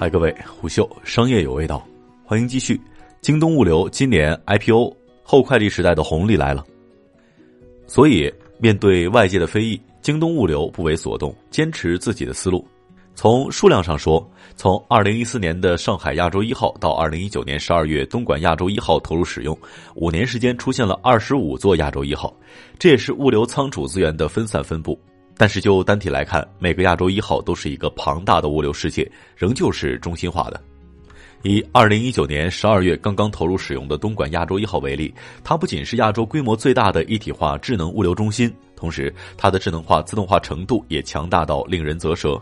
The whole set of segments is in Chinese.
嗨，各位，虎嗅商业有味道，欢迎继续。京东物流今年 IPO 后快递时代的红利来了，所以面对外界的非议，京东物流不为所动，坚持自己的思路。从数量上说，从二零一四年的上海亚洲一号到二零一九年十二月东莞亚洲一号投入使用，五年时间出现了二十五座亚洲一号，这也是物流仓储资源的分散分布。但是就单体来看，每个亚洲一号都是一个庞大的物流世界，仍旧是中心化的。以二零一九年十二月刚刚投入使用的东莞亚洲一号为例，它不仅是亚洲规模最大的一体化智能物流中心，同时它的智能化自动化程度也强大到令人啧舌。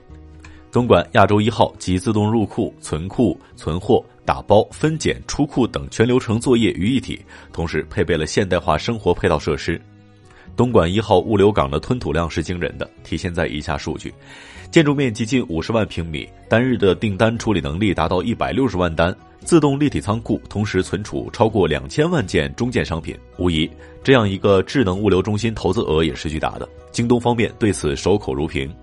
东莞亚洲一号集自动入库、存库、存货、打包、分拣、出库等全流程作业于一体，同时配备了现代化生活配套设施。东莞一号物流港的吞吐量是惊人的，体现在以下数据：建筑面积近五十万平米，单日的订单处理能力达到一百六十万单，自动立体仓库同时存储超过两千万件中件商品。无疑，这样一个智能物流中心投资额也是巨大的。京东方面对此守口如瓶。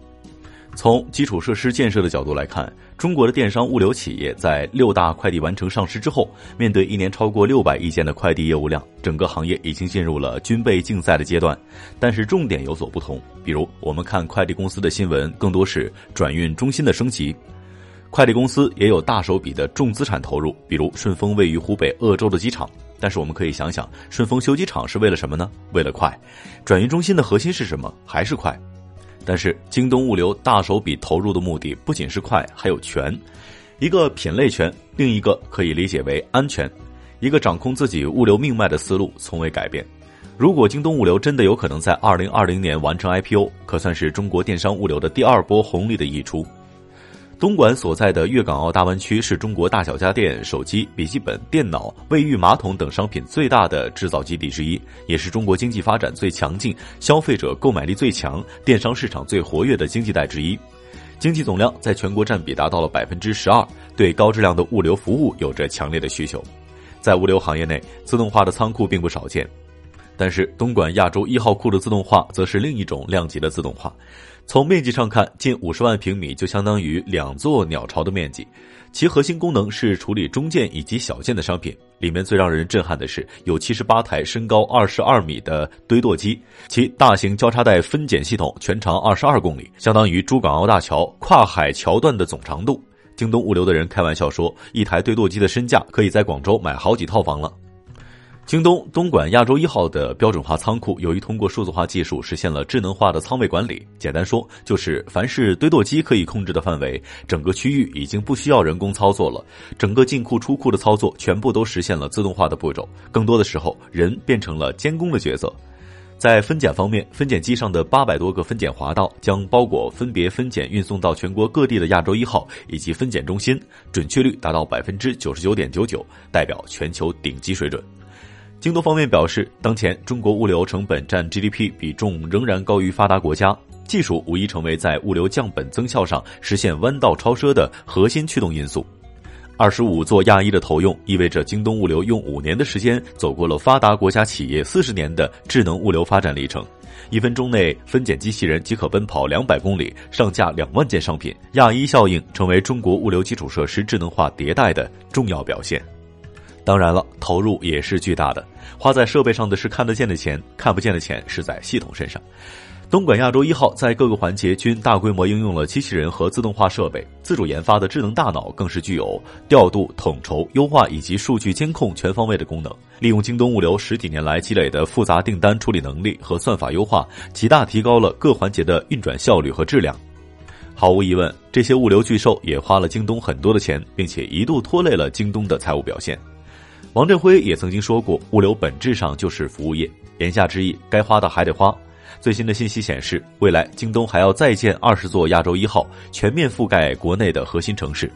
从基础设施建设的角度来看，中国的电商物流企业在六大快递完成上市之后，面对一年超过六百亿件的快递业务量，整个行业已经进入了军备竞赛的阶段。但是重点有所不同，比如我们看快递公司的新闻，更多是转运中心的升级。快递公司也有大手笔的重资产投入，比如顺丰位于湖北鄂州的机场。但是我们可以想想，顺丰修机场是为了什么呢？为了快。转运中心的核心是什么？还是快。但是，京东物流大手笔投入的目的不仅是快，还有全。一个品类全，另一个可以理解为安全。一个掌控自己物流命脉的思路从未改变。如果京东物流真的有可能在二零二零年完成 IPO，可算是中国电商物流的第二波红利的溢出。东莞所在的粤港澳大湾区是中国大小家电、手机、笔记本电脑、卫浴马桶等商品最大的制造基地之一，也是中国经济发展最强劲、消费者购买力最强、电商市场最活跃的经济带之一。经济总量在全国占比达到了百分之十二，对高质量的物流服务有着强烈的需求。在物流行业内，自动化的仓库并不少见。但是，东莞亚洲一号库的自动化则是另一种量级的自动化。从面积上看，近五十万平米就相当于两座鸟巢的面积。其核心功能是处理中件以及小件的商品。里面最让人震撼的是，有七十八台身高二十二米的堆垛机，其大型交叉带分拣系统全长二十二公里，相当于珠港澳大桥跨海桥段的总长度。京东物流的人开玩笑说，一台堆垛机的身价可以在广州买好几套房了。京东东莞亚洲一号的标准化仓库，由于通过数字化技术实现了智能化的仓位管理。简单说，就是凡是堆垛机可以控制的范围，整个区域已经不需要人工操作了。整个进库出库的操作全部都实现了自动化的步骤。更多的时候，人变成了监工的角色。在分拣方面，分拣机上的八百多个分拣滑道将包裹分别分拣运送到全国各地的亚洲一号以及分拣中心，准确率达到百分之九十九点九九，代表全球顶级水准。京东方面表示，当前中国物流成本占 GDP 比重仍然高于发达国家，技术无疑成为在物流降本增效上实现弯道超车的核心驱动因素。二十五座亚一的投用，意味着京东物流用五年的时间走过了发达国家企业四十年的智能物流发展历程。一分钟内，分拣机器人即可奔跑两百公里，上架两万件商品。亚一效应成为中国物流基础设施智能化迭代的重要表现。当然了，投入也是巨大的。花在设备上的是看得见的钱，看不见的钱是在系统身上。东莞亚洲一号在各个环节均大规模应用了机器人和自动化设备，自主研发的智能大脑更是具有调度、统筹、优化以及数据监控全方位的功能。利用京东物流十几年来积累的复杂订单处理能力和算法优化，极大提高了各环节的运转效率和质量。毫无疑问，这些物流巨兽也花了京东很多的钱，并且一度拖累了京东的财务表现。王振辉也曾经说过，物流本质上就是服务业，言下之意，该花的还得花。最新的信息显示，未来京东还要再建二十座亚洲一号，全面覆盖国内的核心城市。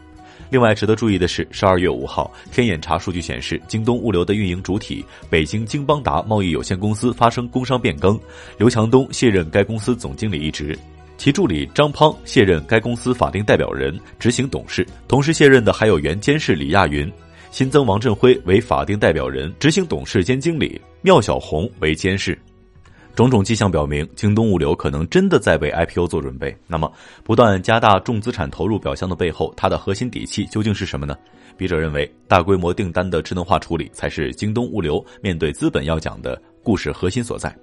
另外，值得注意的是，十二月五号，天眼查数据显示，京东物流的运营主体北京京邦达贸易有限公司发生工商变更，刘强东卸任该公司总经理一职，其助理张胖卸任该公司法定代表人、执行董事，同时卸任的还有原监事李亚云。新增王振辉为法定代表人、执行董事兼经理，缪小红为监事。种种迹象表明，京东物流可能真的在为 IPO 做准备。那么，不断加大重资产投入表象的背后，它的核心底气究竟是什么呢？笔者认为，大规模订单的智能化处理才是京东物流面对资本要讲的故事核心所在。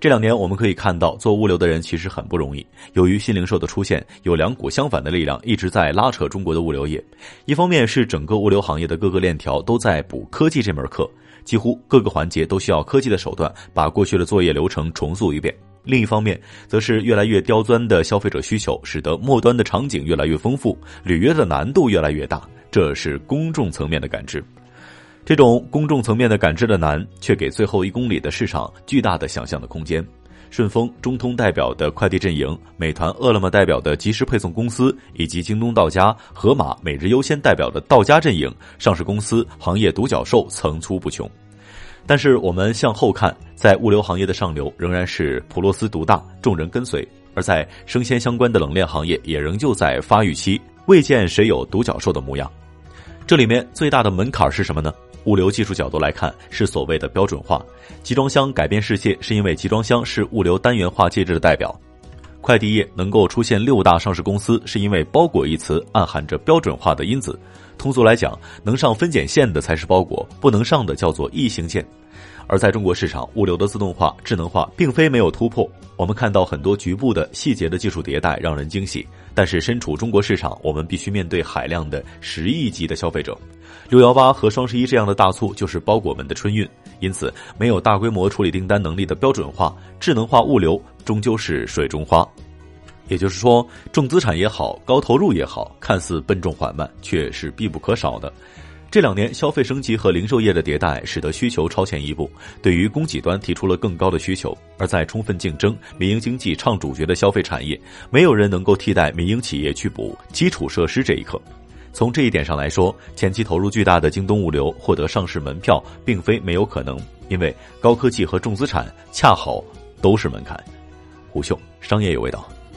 这两年我们可以看到，做物流的人其实很不容易。由于新零售的出现，有两股相反的力量一直在拉扯中国的物流业。一方面是整个物流行业的各个链条都在补科技这门课。几乎各个环节都需要科技的手段，把过去的作业流程重塑一遍。另一方面，则是越来越刁钻的消费者需求，使得末端的场景越来越丰富，履约的难度越来越大。这是公众层面的感知。这种公众层面的感知的难，却给最后一公里的市场巨大的想象的空间。顺丰、中通代表的快递阵营，美团、饿了么代表的即时配送公司，以及京东到家、盒马、每日优先代表的到家阵营，上市公司、行业独角兽层出不穷。但是我们向后看，在物流行业的上流仍然是普洛斯独大，众人跟随；而在生鲜相关的冷链行业，也仍旧在发育期，未见谁有独角兽的模样。这里面最大的门槛是什么呢？物流技术角度来看，是所谓的标准化。集装箱改变世界，是因为集装箱是物流单元化介质的代表。快递业能够出现六大上市公司，是因为“包裹”一词暗含着标准化的因子。通俗来讲，能上分拣线的才是包裹，不能上的叫做异形件。而在中国市场，物流的自动化、智能化并非没有突破。我们看到很多局部的细节的技术迭代，让人惊喜。但是身处中国市场，我们必须面对海量的十亿级的消费者。六幺八和双十一这样的大促就是包裹们的春运，因此没有大规模处理订单能力的标准化、智能化物流，终究是水中花。也就是说，重资产也好，高投入也好，看似笨重缓慢，却是必不可少的。这两年，消费升级和零售业的迭代，使得需求超前一步，对于供给端提出了更高的需求。而在充分竞争、民营经济唱主角的消费产业，没有人能够替代民营企业去补基础设施这一刻。从这一点上来说，前期投入巨大的京东物流获得上市门票，并非没有可能，因为高科技和重资产恰好都是门槛。虎嗅商业有味道，